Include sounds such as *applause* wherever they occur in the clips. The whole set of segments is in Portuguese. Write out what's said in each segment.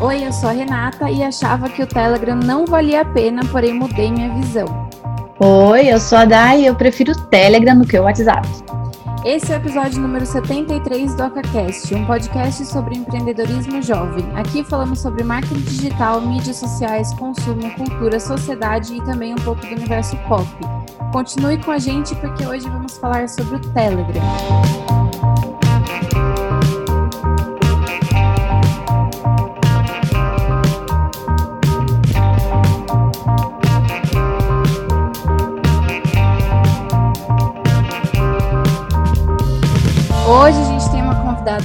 Oi, eu sou a Renata e achava que o Telegram não valia a pena, porém mudei minha visão. Oi, eu sou a Dai e eu prefiro o Telegram do que o WhatsApp. Esse é o episódio número 73 do OcaCast, um podcast sobre empreendedorismo jovem. Aqui falamos sobre marketing digital, mídias sociais, consumo, cultura, sociedade e também um pouco do universo pop. Continue com a gente porque hoje vamos falar sobre o Telegram.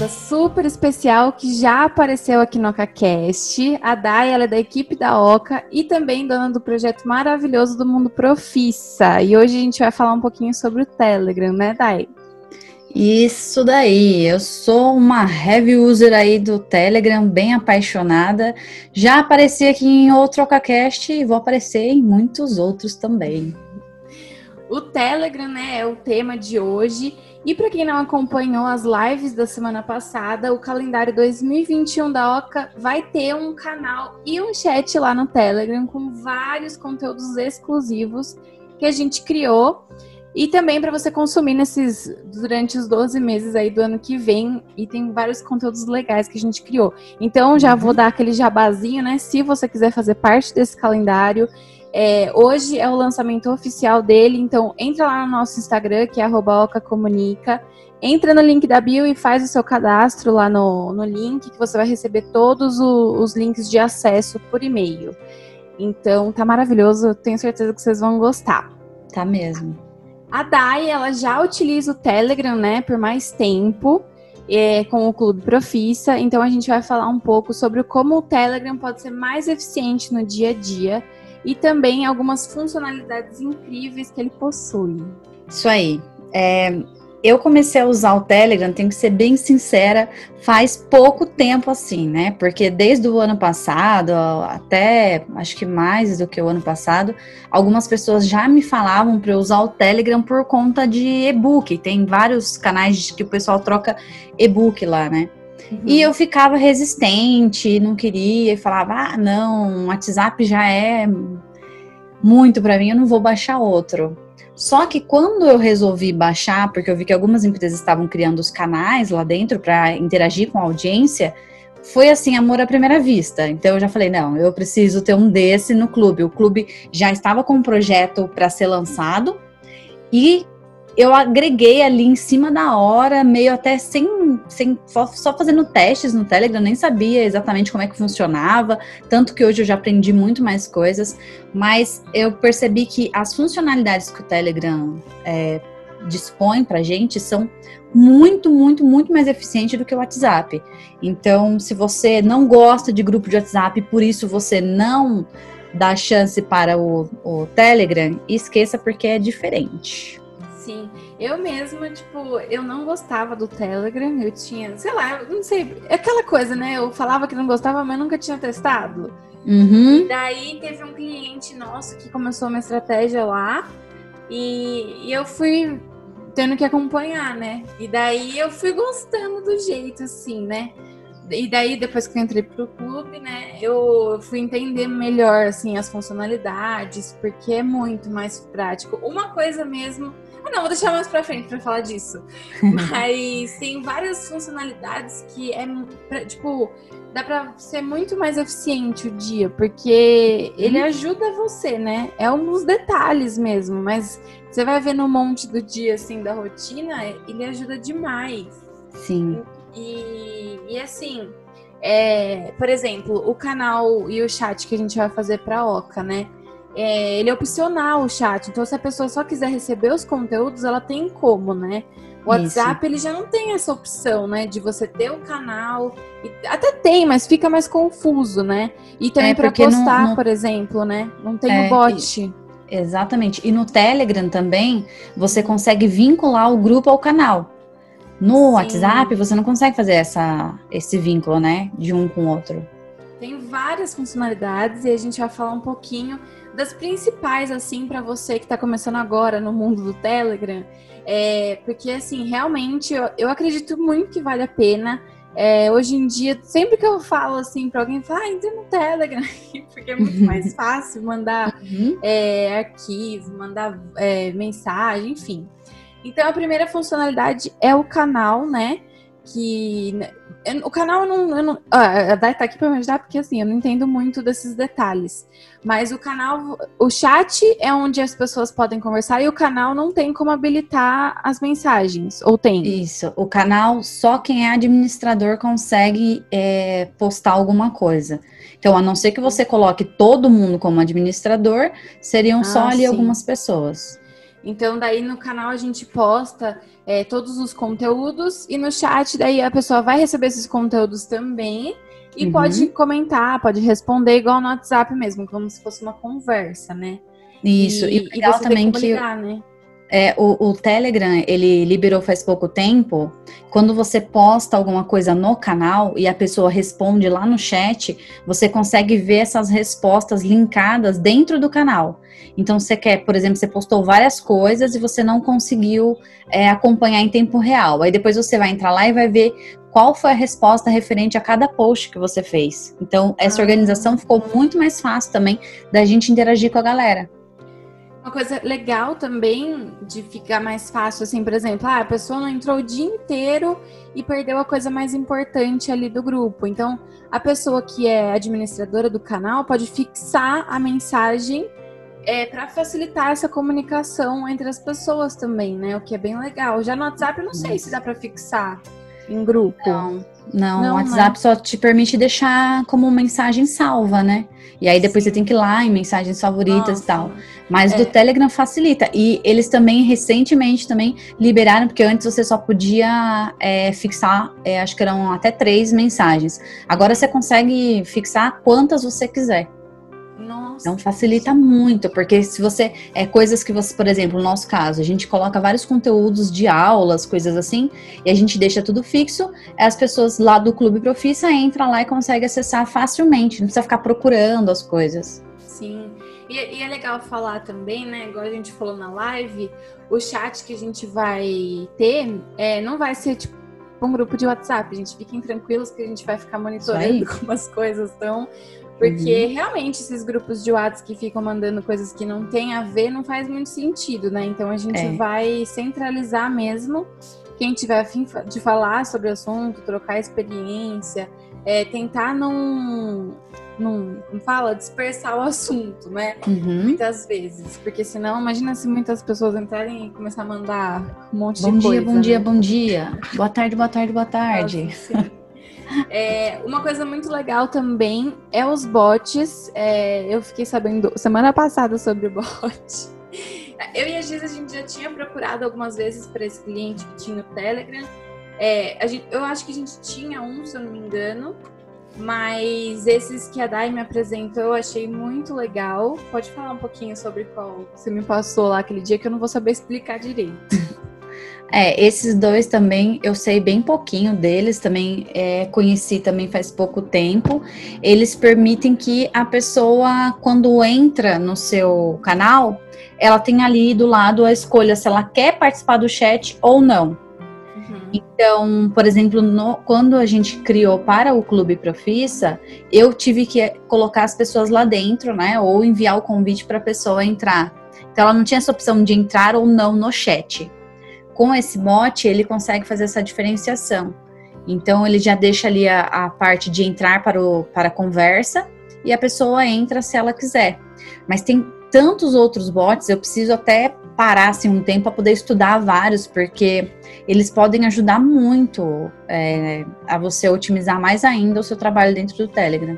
Convidada super especial que já apareceu aqui no OcaCast. A Dai, ela é da equipe da Oca e também dona do projeto maravilhoso do Mundo Profissa. E hoje a gente vai falar um pouquinho sobre o Telegram, né, Dai? Isso daí, eu sou uma heavy user aí do Telegram, bem apaixonada. Já apareci aqui em outro OcaCast e vou aparecer em muitos outros também. O Telegram, né, é o tema de hoje. E para quem não acompanhou as lives da semana passada, o calendário 2021 da Oca vai ter um canal e um chat lá no Telegram com vários conteúdos exclusivos que a gente criou e também para você consumir nesses durante os 12 meses aí do ano que vem e tem vários conteúdos legais que a gente criou. Então já vou dar aquele jabazinho, né? Se você quiser fazer parte desse calendário, é, hoje é o lançamento oficial dele, então entra lá no nosso Instagram, que é @ocacomunica. Entra no link da bio e faz o seu cadastro lá no, no link, que você vai receber todos o, os links de acesso por e-mail. Então tá maravilhoso, tenho certeza que vocês vão gostar. Tá mesmo. A Dai, ela já utiliza o Telegram, né, por mais tempo. É, com o Clube Profissa, então a gente vai falar um pouco sobre como o Telegram pode ser mais eficiente no dia a dia e também algumas funcionalidades incríveis que ele possui. Isso aí. É, eu comecei a usar o Telegram, tenho que ser bem sincera, faz pouco tempo assim, né? Porque desde o ano passado, até acho que mais do que o ano passado, algumas pessoas já me falavam para eu usar o Telegram por conta de e-book. Tem vários canais que o pessoal troca e-book lá, né? Uhum. E eu ficava resistente, não queria, e falava: ah, não, o WhatsApp já é muito para mim, eu não vou baixar outro. Só que quando eu resolvi baixar, porque eu vi que algumas empresas estavam criando os canais lá dentro para interagir com a audiência, foi assim, amor à primeira vista. Então eu já falei, não, eu preciso ter um desse no clube. O clube já estava com um projeto para ser lançado e eu agreguei ali em cima da hora, meio até sem, sem só, fazendo testes no Telegram, nem sabia exatamente como é que funcionava, tanto que hoje eu já aprendi muito mais coisas, mas eu percebi que as funcionalidades que o Telegram é, dispõe pra gente são muito, muito, muito mais eficientes do que o WhatsApp. Então, se você não gosta de grupo de WhatsApp, por isso você não dá chance para o, o Telegram, esqueça porque é diferente. Sim, eu mesma, tipo, eu não gostava do Telegram, eu tinha, sei lá, não sei, aquela coisa, né? Eu falava que não gostava, mas nunca tinha testado. Uhum. E daí teve um cliente nosso que começou uma estratégia lá e, e eu fui tendo que acompanhar, né? E daí eu fui gostando do jeito, assim, né? E daí, depois que eu entrei pro clube, né, eu fui entender melhor, assim, as funcionalidades, porque é muito mais prático. Uma coisa mesmo ah, não, vou deixar mais pra frente pra falar disso. *laughs* Mas tem várias funcionalidades que é, tipo, dá pra ser muito mais eficiente o dia, porque ele uhum. ajuda você, né? É uns detalhes mesmo, mas você vai ver no monte do dia, assim, da rotina, ele ajuda demais. Sim. E, e assim, é, por exemplo, o canal e o chat que a gente vai fazer pra Oca, né? É, ele é opcional o chat. Então, se a pessoa só quiser receber os conteúdos, ela tem como, né? O WhatsApp Isso. ele já não tem essa opção, né? De você ter o canal. Até tem, mas fica mais confuso, né? E também é para postar, no, no... por exemplo, né? Não tem é, o bot. Exatamente. E no Telegram também você consegue vincular o grupo ao canal. No Sim. WhatsApp você não consegue fazer essa, esse vínculo, né? De um com o outro. Tem várias funcionalidades e a gente vai falar um pouquinho das principais, assim, para você que está começando agora no mundo do Telegram, é, porque, assim, realmente eu, eu acredito muito que vale a pena. É, hoje em dia, sempre que eu falo assim para alguém, fala, ah, entra no Telegram, *laughs* porque é muito mais *laughs* fácil mandar uhum. é, arquivo, mandar é, mensagem, enfim. Então, a primeira funcionalidade é o canal, né? Que o canal eu não. Eu não a Dai tá aqui pra me ajudar porque assim, eu não entendo muito desses detalhes. Mas o canal, o chat é onde as pessoas podem conversar e o canal não tem como habilitar as mensagens, ou tem? Isso, o canal só quem é administrador consegue é, postar alguma coisa. Então, a não ser que você coloque todo mundo como administrador, seriam ah, só ali sim. algumas pessoas. Então, daí no canal a gente posta é, todos os conteúdos e no chat daí a pessoa vai receber esses conteúdos também e uhum. pode comentar, pode responder igual no WhatsApp mesmo, como se fosse uma conversa, né? Isso, e, e legal também que ligar, né? É, o, o, Telegram, ele liberou faz pouco tempo. Quando você posta alguma coisa no canal e a pessoa responde lá no chat, você consegue ver essas respostas linkadas dentro do canal. Então, você quer, por exemplo, você postou várias coisas e você não conseguiu é, acompanhar em tempo real. Aí depois você vai entrar lá e vai ver qual foi a resposta referente a cada post que você fez. Então, essa ah. organização ficou muito mais fácil também da gente interagir com a galera. Uma coisa legal também de ficar mais fácil, assim, por exemplo, ah, a pessoa não entrou o dia inteiro e perdeu a coisa mais importante ali do grupo. Então, a pessoa que é administradora do canal pode fixar a mensagem é, para facilitar essa comunicação entre as pessoas também, né? O que é bem legal. Já no WhatsApp, eu não sei se dá para fixar em grupo. Não. Não, não o WhatsApp né? só te permite deixar como mensagem salva, né? E aí depois Sim. você tem que ir lá em mensagens favoritas Nossa. e tal. Mas é. do Telegram facilita. E eles também, recentemente, também liberaram, porque antes você só podia é, fixar, é, acho que eram até três mensagens. Agora você consegue fixar quantas você quiser. Nossa. Então facilita muito, porque se você é coisas que você, por exemplo, no nosso caso, a gente coloca vários conteúdos de aulas, coisas assim, e a gente deixa tudo fixo, as pessoas lá do Clube Profissa entram lá e conseguem acessar facilmente, não precisa ficar procurando as coisas. Sim. E, e, é legal falar também, né? Igual a gente falou na live, o chat que a gente vai ter é, não vai ser tipo um grupo de WhatsApp, gente. Fiquem tranquilos que a gente vai ficar monitorando *laughs* como as coisas estão. Porque uhum. realmente esses grupos de WhatsApp que ficam mandando coisas que não tem a ver não faz muito sentido, né? Então a gente é. vai centralizar mesmo quem tiver afim de falar sobre o assunto, trocar experiência, é, tentar não, não, como fala, dispersar o assunto, né? Uhum. Muitas vezes. Porque senão, imagina se muitas pessoas entrarem e começar a mandar um monte bom de dia, coisa. Bom dia, bom dia, bom dia. Boa tarde, boa tarde, boa tarde. Nossa, é, uma coisa muito legal também é os bots. É, eu fiquei sabendo semana passada sobre o bot. *laughs* Eu e a Giz, a gente já tinha procurado algumas vezes para esse cliente que tinha o Telegram. É, gente, eu acho que a gente tinha um, se eu não me engano. Mas esses que a Dai me apresentou eu achei muito legal. Pode falar um pouquinho sobre qual você me passou lá aquele dia que eu não vou saber explicar direito. É, esses dois também eu sei bem pouquinho deles, também é, conheci também faz pouco tempo. Eles permitem que a pessoa, quando entra no seu canal, ela tem ali do lado a escolha se ela quer participar do chat ou não. Uhum. Então, por exemplo, no, quando a gente criou para o Clube Profissa, eu tive que colocar as pessoas lá dentro, né? Ou enviar o convite para a pessoa entrar. Então, ela não tinha essa opção de entrar ou não no chat com esse mote, ele consegue fazer essa diferenciação. Então, ele já deixa ali a, a parte de entrar para, o, para a conversa e a pessoa entra se ela quiser. Mas tem tantos outros bots, eu preciso até parar assim, um tempo para poder estudar vários, porque eles podem ajudar muito é, a você otimizar mais ainda o seu trabalho dentro do Telegram.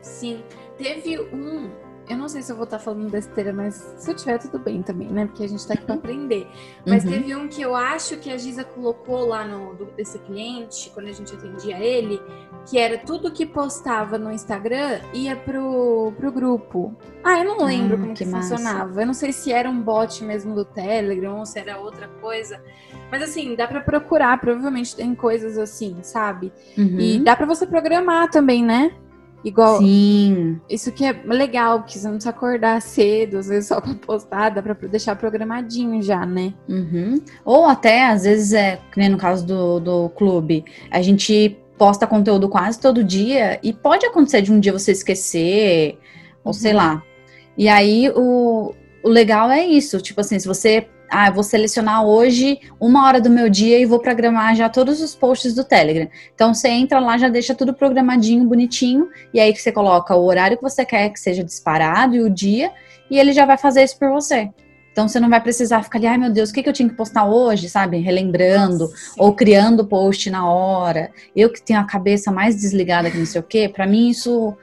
Sim, teve um eu não sei se eu vou estar falando besteira, mas se eu tiver, tudo bem também, né? Porque a gente tá aqui pra aprender. Mas uhum. teve um que eu acho que a Giza colocou lá no do, desse cliente, quando a gente atendia ele, que era tudo que postava no Instagram ia pro, pro grupo. Ah, eu não lembro hum, como que, que funcionava. Eu não sei se era um bot mesmo do Telegram ou se era outra coisa. Mas assim, dá para procurar, provavelmente tem coisas assim, sabe? Uhum. E dá para você programar também, né? Igual. Sim. Isso que é legal, porque você não precisa acordar cedo, às vezes só pra postar, dá pra deixar programadinho já, né? Uhum. Ou até, às vezes, é, que no caso do, do clube, a gente posta conteúdo quase todo dia e pode acontecer de um dia você esquecer, ou sei uhum. lá. E aí o, o legal é isso, tipo assim, se você ah, eu vou selecionar hoje uma hora do meu dia e vou programar já todos os posts do Telegram. Então você entra lá, já deixa tudo programadinho, bonitinho, e aí que você coloca o horário que você quer que seja disparado e o dia, e ele já vai fazer isso por você. Então você não vai precisar ficar ali, ai meu Deus, o que, que eu tinha que postar hoje, sabe? Relembrando, ou criando post na hora. Eu que tenho a cabeça mais desligada que não sei o quê, para mim isso.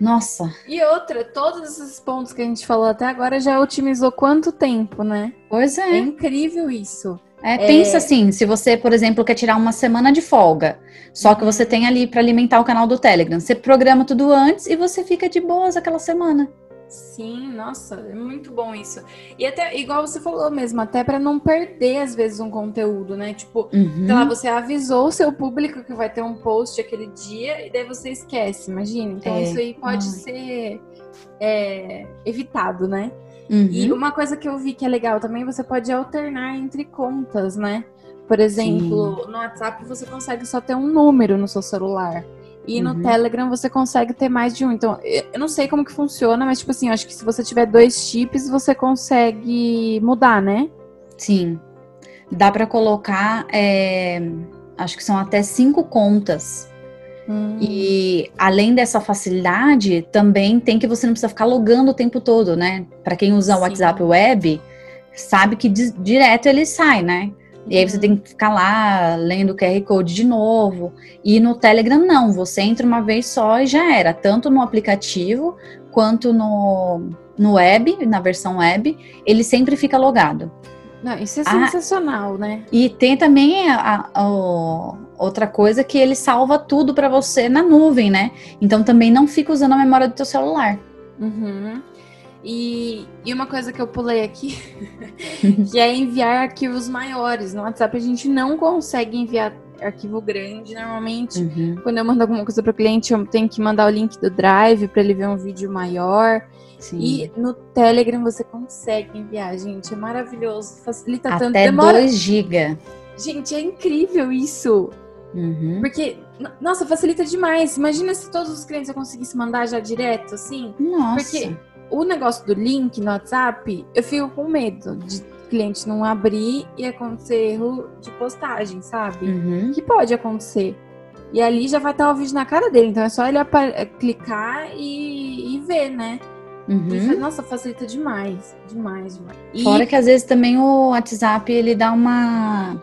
Nossa. E outra, todos esses pontos que a gente falou até agora já otimizou quanto tempo, né? Pois é. É incrível isso. É, pensa é... assim, se você, por exemplo, quer tirar uma semana de folga, só que você tem ali para alimentar o canal do Telegram, você programa tudo antes e você fica de boas aquela semana. Sim, nossa, é muito bom isso. E até, igual você falou mesmo, até para não perder, às vezes, um conteúdo, né? Tipo, uhum. sei lá, você avisou o seu público que vai ter um post aquele dia e daí você esquece, imagina. Então, é. isso aí pode Ai. ser é, evitado, né? Uhum. E uma coisa que eu vi que é legal também, você pode alternar entre contas, né? Por exemplo, Sim. no WhatsApp você consegue só ter um número no seu celular. E uhum. no Telegram você consegue ter mais de um. Então, eu não sei como que funciona, mas tipo assim, eu acho que se você tiver dois chips, você consegue mudar, né? Sim. Dá para colocar, é, acho que são até cinco contas. Hum. E além dessa facilidade, também tem que você não precisa ficar logando o tempo todo, né? Para quem usa o WhatsApp Web, sabe que direto ele sai, né? E aí você tem que ficar lá lendo o QR Code de novo. E no Telegram, não. Você entra uma vez só e já era. Tanto no aplicativo quanto no, no web, na versão web, ele sempre fica logado. Não, isso é ah, sensacional, né? E tem também a, a, a, outra coisa que ele salva tudo para você na nuvem, né? Então também não fica usando a memória do teu celular. Uhum. E, e uma coisa que eu pulei aqui, *laughs* que é enviar arquivos maiores. No WhatsApp a gente não consegue enviar arquivo grande. Normalmente, uhum. quando eu mando alguma coisa para o cliente, eu tenho que mandar o link do Drive para ele ver um vídeo maior. Sim. E no Telegram você consegue enviar, gente. É maravilhoso. Facilita Até tanto. Demora... 2 GB. Gente, é incrível isso. Uhum. Porque, nossa, facilita demais. Imagina se todos os clientes eu conseguisse mandar já direto, assim. Nossa. Porque o negócio do link no WhatsApp, eu fico com medo de cliente não abrir e acontecer erro de postagem, sabe? Uhum. Que pode acontecer. E ali já vai estar o vídeo na cara dele, então é só ele é, clicar e, e ver, né? Uhum. Nossa, facilita demais, demais, demais. E... Fora que às vezes também o WhatsApp ele dá uma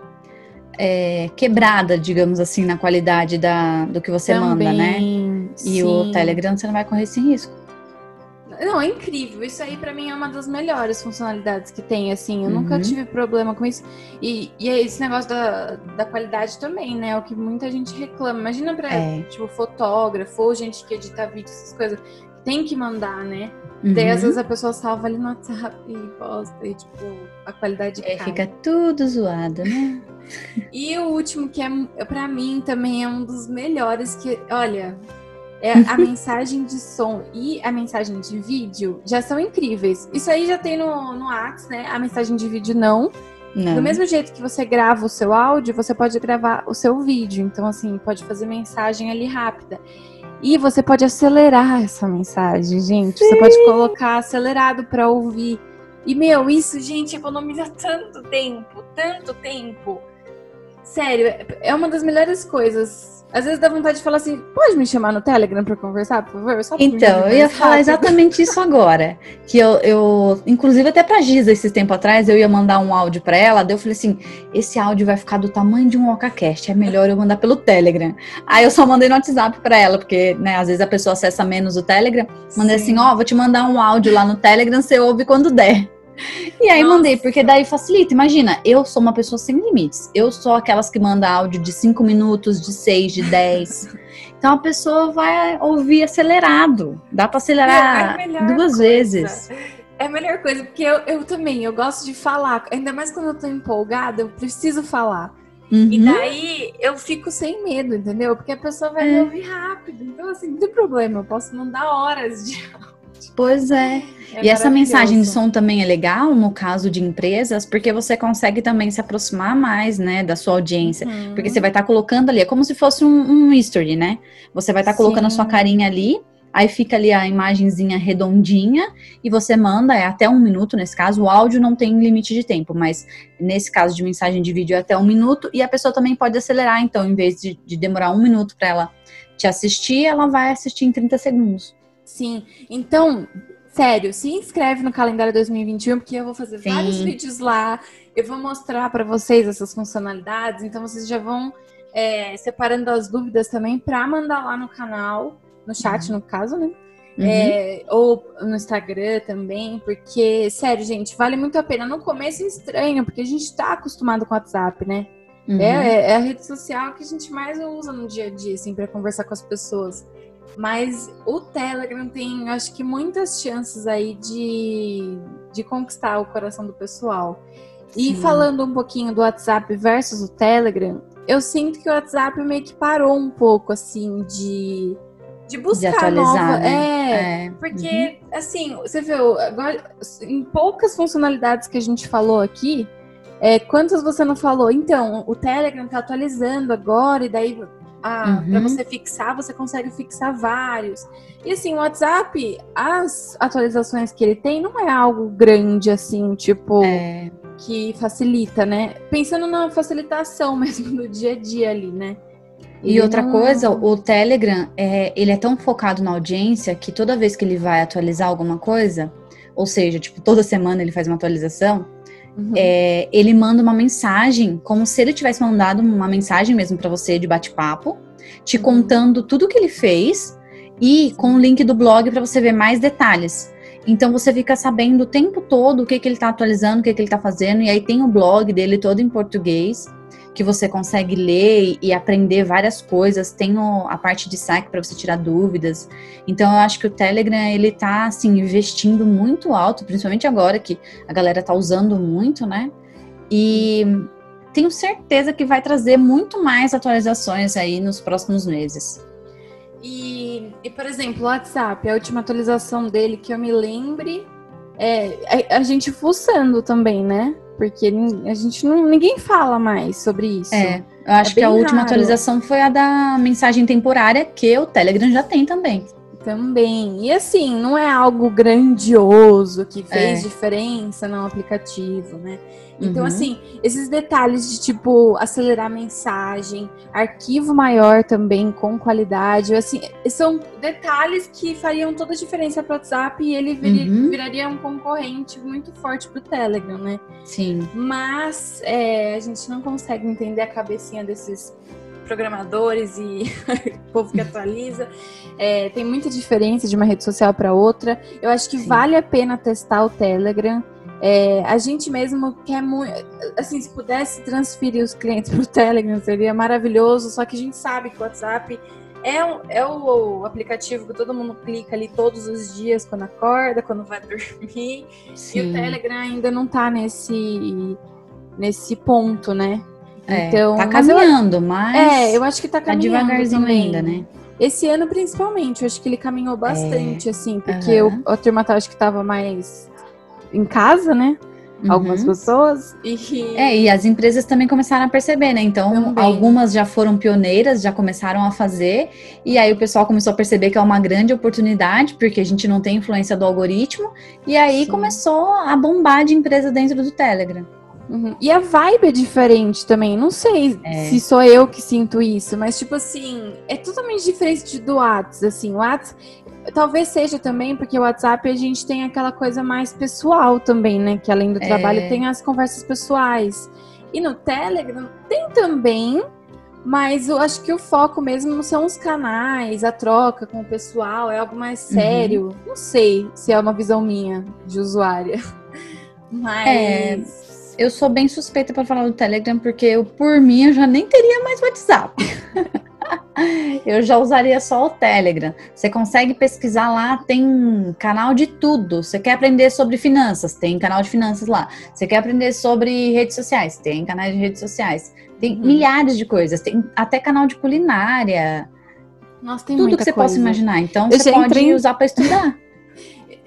é, quebrada, digamos assim, na qualidade da, do que você também, manda, né? E sim. o Telegram você não vai correr esse risco. Não, é incrível. Isso aí para mim é uma das melhores funcionalidades que tem, assim. Eu uhum. nunca tive problema com isso. E, e é esse negócio da, da qualidade também, né? É o que muita gente reclama. Imagina pra, é. tipo, fotógrafo ou gente que edita vídeo, essas coisas. Tem que mandar, né? Uhum. Daí, às vezes, a pessoa salva ali no WhatsApp e posta e, tipo, a qualidade é, cai. fica tudo zoado, né? *laughs* e o último, que é, pra mim, também é um dos melhores que... Olha, é, a *laughs* mensagem de som e a mensagem de vídeo já são incríveis. Isso aí já tem no, no Axe, né? A mensagem de vídeo não. não. Do mesmo jeito que você grava o seu áudio, você pode gravar o seu vídeo. Então, assim, pode fazer mensagem ali rápida. E você pode acelerar essa mensagem, gente. Sim. Você pode colocar acelerado para ouvir. E, meu, isso, gente, economiza tanto tempo, tanto tempo. Sério, é uma das melhores coisas às vezes dá vontade de falar assim, pode me chamar no Telegram para conversar, por favor? Só então, eu ia falar exatamente isso agora. Que eu, eu inclusive até pra Giza, esses tempo atrás, eu ia mandar um áudio para ela, daí eu falei assim, esse áudio vai ficar do tamanho de um OcaCast, é melhor eu mandar pelo Telegram. Aí eu só mandei no WhatsApp para ela, porque, né, às vezes a pessoa acessa menos o Telegram. Mandei Sim. assim, ó, oh, vou te mandar um áudio lá no Telegram, você ouve quando der. E aí Nossa. mandei, porque daí facilita. Imagina, eu sou uma pessoa sem limites. Eu sou aquelas que manda áudio de 5 minutos, de 6, de 10. *laughs* então a pessoa vai ouvir acelerado. Dá para acelerar é duas coisa. vezes. É a melhor coisa, porque eu, eu também, eu gosto de falar. Ainda mais quando eu tô empolgada, eu preciso falar. Uhum. E daí eu fico sem medo, entendeu? Porque a pessoa vai é. me ouvir rápido. Então, assim, não tem problema, eu posso mandar horas de *laughs* Pois é. é e essa mensagem de som também é legal no caso de empresas, porque você consegue também se aproximar mais, né, da sua audiência. Uhum. Porque você vai estar tá colocando ali, é como se fosse um, um history, né? Você vai estar tá colocando a sua carinha ali Aí fica ali a imagenzinha redondinha e você manda, é até um minuto nesse caso. O áudio não tem limite de tempo, mas nesse caso de mensagem de vídeo é até um minuto. E a pessoa também pode acelerar, então, em vez de, de demorar um minuto para ela te assistir, ela vai assistir em 30 segundos. Sim, então, sério, se inscreve no calendário 2021, porque eu vou fazer Sim. vários vídeos lá. Eu vou mostrar para vocês essas funcionalidades, então vocês já vão é, separando as dúvidas também para mandar lá no canal no chat, uhum. no caso, né? Uhum. É, ou no Instagram também, porque, sério, gente, vale muito a pena. No começo é estranho, porque a gente tá acostumado com o WhatsApp, né? Uhum. É, é, a rede social que a gente mais usa no dia a dia, assim, para conversar com as pessoas. Mas o Telegram tem, acho que, muitas chances aí de, de conquistar o coração do pessoal. E Sim. falando um pouquinho do WhatsApp versus o Telegram, eu sinto que o WhatsApp meio que parou um pouco, assim, de de buscar de atualizar, nova. Né? É, é, porque, uhum. assim, você viu, agora, em poucas funcionalidades que a gente falou aqui, é, quantas você não falou? Então, o Telegram tá atualizando agora, e daí ah, uhum. para você fixar, você consegue fixar vários. E assim, o WhatsApp, as atualizações que ele tem não é algo grande assim, tipo, é. que facilita, né? Pensando na facilitação *laughs* mesmo do dia a dia ali, né? E outra coisa, o Telegram, é, ele é tão focado na audiência que toda vez que ele vai atualizar alguma coisa, ou seja, tipo, toda semana ele faz uma atualização, uhum. é, ele manda uma mensagem, como se ele tivesse mandado uma mensagem mesmo para você de bate-papo, te uhum. contando tudo o que ele fez e com o link do blog para você ver mais detalhes. Então você fica sabendo o tempo todo o que, que ele está atualizando, o que, que ele está fazendo, e aí tem o blog dele todo em português que você consegue ler e aprender várias coisas. Tem o, a parte de saque para você tirar dúvidas. Então eu acho que o Telegram ele tá assim investindo muito alto, principalmente agora que a galera tá usando muito, né? E tenho certeza que vai trazer muito mais atualizações aí nos próximos meses. E, e por exemplo, o WhatsApp, a última atualização dele que eu me lembre, é a, a gente fuçando também, né? Porque a gente não. ninguém fala mais sobre isso. É. Eu acho é que a última raro. atualização foi a da mensagem temporária, que o Telegram já tem também. Também. E assim, não é algo grandioso que fez é. diferença no aplicativo, né? Então, uhum. assim, esses detalhes de tipo acelerar mensagem, arquivo maior também com qualidade, assim, são detalhes que fariam toda a diferença para o WhatsApp e ele vir, uhum. viraria um concorrente muito forte para o Telegram, né? Sim. Mas é, a gente não consegue entender a cabecinha desses programadores e o *laughs* povo que atualiza. É, tem muita diferença de uma rede social para outra. Eu acho que Sim. vale a pena testar o Telegram. É, a gente mesmo quer muito. Assim, se pudesse transferir os clientes *laughs* para o Telegram, seria maravilhoso. Só que a gente sabe que o WhatsApp é, é o, o, aplicativo que todo mundo clica ali todos os dias, quando acorda, quando vai *laughs* dormir. Sim. E o Telegram ainda não está nesse, nesse ponto, né? É, então, tá caminhando, mas, eu, mas. É, eu acho que tá caminhando. Tá devagarzinho também. ainda, né? Esse ano, principalmente, eu acho que ele caminhou bastante, é. assim, porque o, a turma tá, acho que tava mais em casa, né? Uhum. Algumas pessoas. E... É, e as empresas também começaram a perceber, né? Então, também. algumas já foram pioneiras, já começaram a fazer, e aí o pessoal começou a perceber que é uma grande oportunidade, porque a gente não tem influência do algoritmo, e aí Sim. começou a bombar de empresa dentro do Telegram. Uhum. E a vibe é diferente também. Não sei é. se sou eu que sinto isso, mas tipo assim, é totalmente diferente do WhatsApp. Assim, o WhatsApp talvez seja também porque o WhatsApp a gente tem aquela coisa mais pessoal também, né? Que além do é. trabalho tem as conversas pessoais. E no Telegram tem também, mas eu acho que o foco mesmo são os canais, a troca com o pessoal, é algo mais uhum. sério. Uhum. Não sei se é uma visão minha de usuária. *laughs* Mas. É eu sou bem suspeita para falar do Telegram, porque eu, por mim, eu já nem teria mais WhatsApp. *laughs* eu já usaria só o Telegram. Você consegue pesquisar lá, tem canal de tudo. Você quer aprender sobre finanças, tem canal de finanças lá. Você quer aprender sobre redes sociais, tem canais de redes sociais. Tem uhum. milhares de coisas, tem até canal de culinária. Nossa, tem tudo que você coisa. possa imaginar. Então eu você pode entrei... usar para estudar.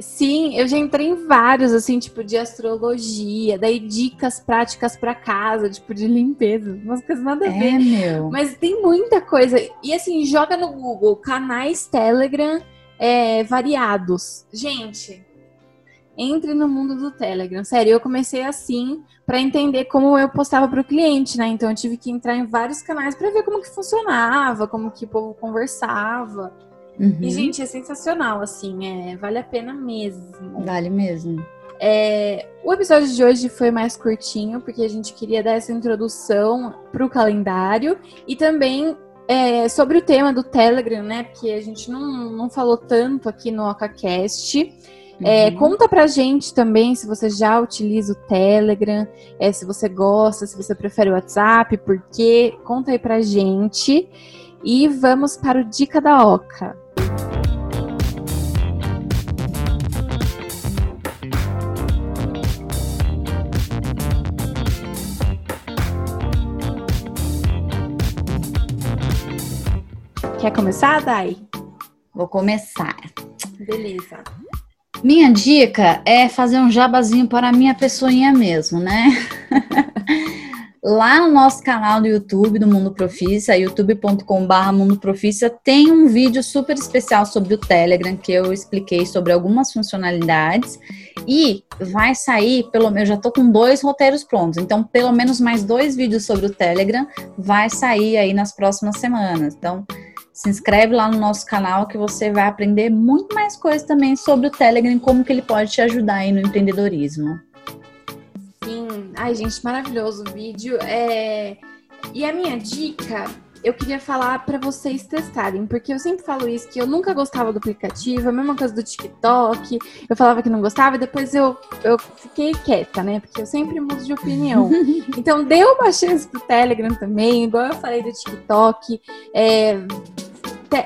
Sim, eu já entrei em vários, assim, tipo, de astrologia, daí dicas práticas para casa, tipo, de limpeza, umas coisas nada a é, ver. Meu. Mas tem muita coisa. E assim, joga no Google canais Telegram é, variados. Gente, entre no mundo do Telegram. Sério, eu comecei assim para entender como eu postava para o cliente, né? Então eu tive que entrar em vários canais para ver como que funcionava, como que o povo conversava. Uhum. E, gente, é sensacional, assim, é, vale a pena mesmo. Vale mesmo. É, o episódio de hoje foi mais curtinho, porque a gente queria dar essa introdução para o calendário e também é, sobre o tema do Telegram, né? Porque a gente não, não falou tanto aqui no OcaCast. É, uhum. conta pra gente também se você já utiliza o Telegram, é, se você gosta, se você prefere o WhatsApp, porque conta aí pra gente. E vamos para o Dica da Oca. Quer começar, Dai? Vou começar. Beleza. Minha dica é fazer um jabazinho para a minha pessoinha mesmo, né? *laughs* Lá no nosso canal do YouTube do Mundo Profícia, youtube.com.br Mundo Profícia, tem um vídeo super especial sobre o Telegram que eu expliquei sobre algumas funcionalidades e vai sair, pelo menos, eu já tô com dois roteiros prontos, então pelo menos mais dois vídeos sobre o Telegram vai sair aí nas próximas semanas. Então, se inscreve lá no nosso canal que você vai aprender muito mais coisas também sobre o Telegram, como que ele pode te ajudar aí no empreendedorismo. Sim, ai gente, maravilhoso o vídeo. É... E a minha dica, eu queria falar para vocês testarem, porque eu sempre falo isso, que eu nunca gostava do aplicativo, a mesma coisa do TikTok, eu falava que não gostava, e depois eu, eu fiquei quieta, né? Porque eu sempre mudo de opinião. *laughs* então, deu uma chance pro Telegram também, igual eu falei do TikTok. É,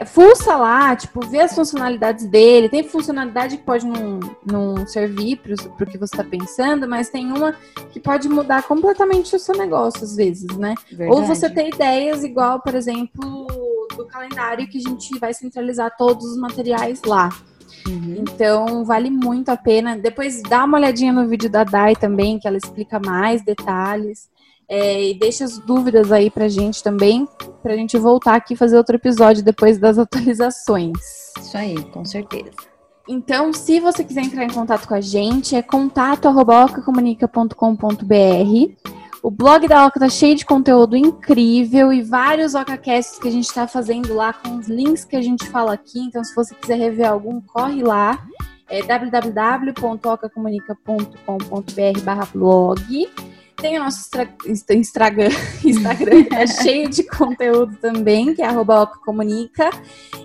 fuça lá, tipo, vê as funcionalidades dele. Tem funcionalidade que pode não, não servir para o que você está pensando, mas tem uma que pode mudar completamente o seu negócio, às vezes, né? Verdade. Ou você ter ideias igual, por exemplo, do calendário que a gente vai centralizar todos os materiais lá. Uhum. Então, vale muito a pena. Depois dá uma olhadinha no vídeo da Dai também, que ela explica mais detalhes. É, e deixa as dúvidas aí pra gente também, pra gente voltar aqui e fazer outro episódio depois das *laughs* atualizações. Isso aí, com certeza. Então, se você quiser entrar em contato com a gente, é contato.ocacomunica.com.br. O blog da Oca tá cheio de conteúdo incrível e vários OcaCasts que a gente está fazendo lá com os links que a gente fala aqui. Então, se você quiser rever algum, corre lá. É www.ocacomunica.com.br blog. Tem o nosso Instagram, *laughs* Instagram é *laughs* cheio de conteúdo também, que é Comunica.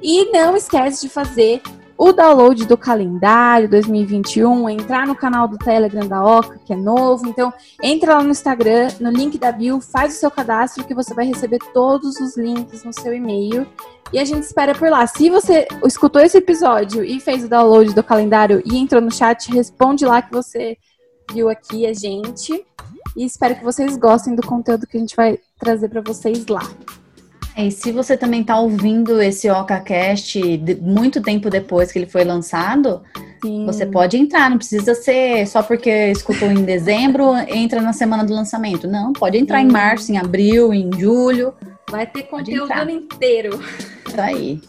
E não esquece de fazer o download do calendário 2021, entrar no canal do Telegram da Oca, que é novo. Então, entra lá no Instagram, no link da bio, faz o seu cadastro que você vai receber todos os links no seu e-mail. E a gente espera por lá. Se você escutou esse episódio e fez o download do calendário e entrou no chat, responde lá que você viu aqui a gente. E espero que vocês gostem do conteúdo que a gente vai trazer para vocês lá. É, e se você também está ouvindo esse OcaCast muito tempo depois que ele foi lançado, Sim. você pode entrar. Não precisa ser só porque escutou em dezembro, *laughs* entra na semana do lançamento. Não, pode entrar Sim. em março, em abril, em julho. Vai ter conteúdo o ano inteiro. Isso aí.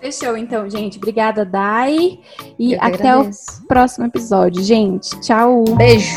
Fechou, então, gente. Obrigada, Dai. E até agradeço. o próximo episódio, gente. Tchau. Beijo.